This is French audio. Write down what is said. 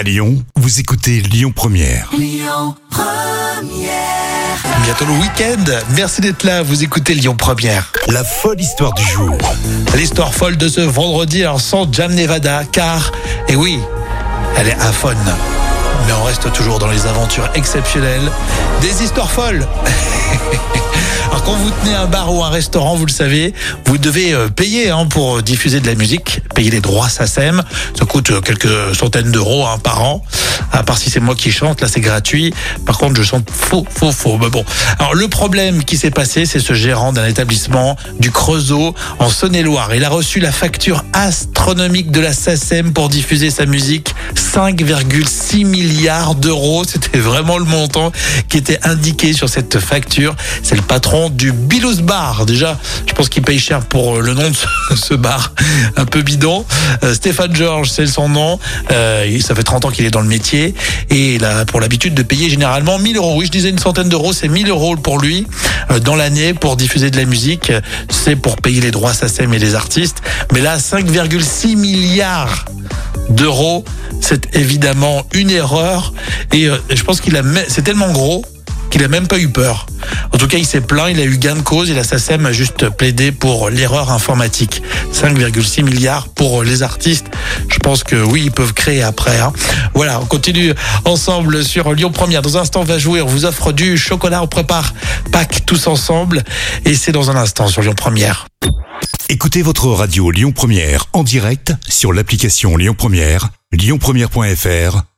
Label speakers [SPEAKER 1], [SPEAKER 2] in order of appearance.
[SPEAKER 1] À Lyon, vous écoutez Lyon Première.
[SPEAKER 2] Bientôt le week-end. Merci d'être là. Vous écoutez Lyon Première.
[SPEAKER 1] La folle histoire du jour.
[SPEAKER 2] L'histoire folle de ce vendredi, alors sans Jam Nevada, car, et oui, elle est aphone. Mais on reste toujours dans les aventures exceptionnelles des histoires folles. Quand vous tenez un bar ou un restaurant, vous le savez, vous devez euh, payer hein, pour diffuser de la musique, payer les droits SACEM. Ça coûte euh, quelques centaines d'euros hein, par an. À part si c'est moi qui chante, là c'est gratuit. Par contre, je chante faux, faux, faux. Mais bon. Alors le problème qui s'est passé, c'est ce gérant d'un établissement du Creusot en Saône-et-Loire. Il a reçu la facture astronomique de la SACEM pour diffuser sa musique. 5,6 milliards d'euros. C'était vraiment le montant qui était indiqué sur cette facture. C'est le patron du Bilous Bar. Déjà, je pense qu'il paye cher pour euh, le nom de ce, bar un peu bidon. Euh, Stéphane Georges, c'est son nom. Euh, ça fait 30 ans qu'il est dans le métier et il a pour l'habitude de payer généralement 1000 euros. Oui, je disais une centaine d'euros, c'est 1000 euros pour lui dans l'année pour diffuser de la musique. C'est pour payer les droits SACEM et les artistes. Mais là, 5,6 milliards d'euros, c'est évidemment une erreur et je pense qu'il a c'est tellement gros qu'il a même pas eu peur. En tout cas, il s'est plaint, il a eu gain de cause et la SACEM a juste plaidé pour l'erreur informatique. 5,6 milliards pour les artistes. Je pense que oui, ils peuvent créer après. hein. Voilà, on continue ensemble sur Lyon Première. Dans un instant, on va jouer. On vous offre du chocolat. On prépare Pâques tous ensemble. Et c'est dans un instant sur Lyon Première.
[SPEAKER 1] Écoutez votre radio Lyon Première en direct sur l'application Lyon Première, lyonpremière.fr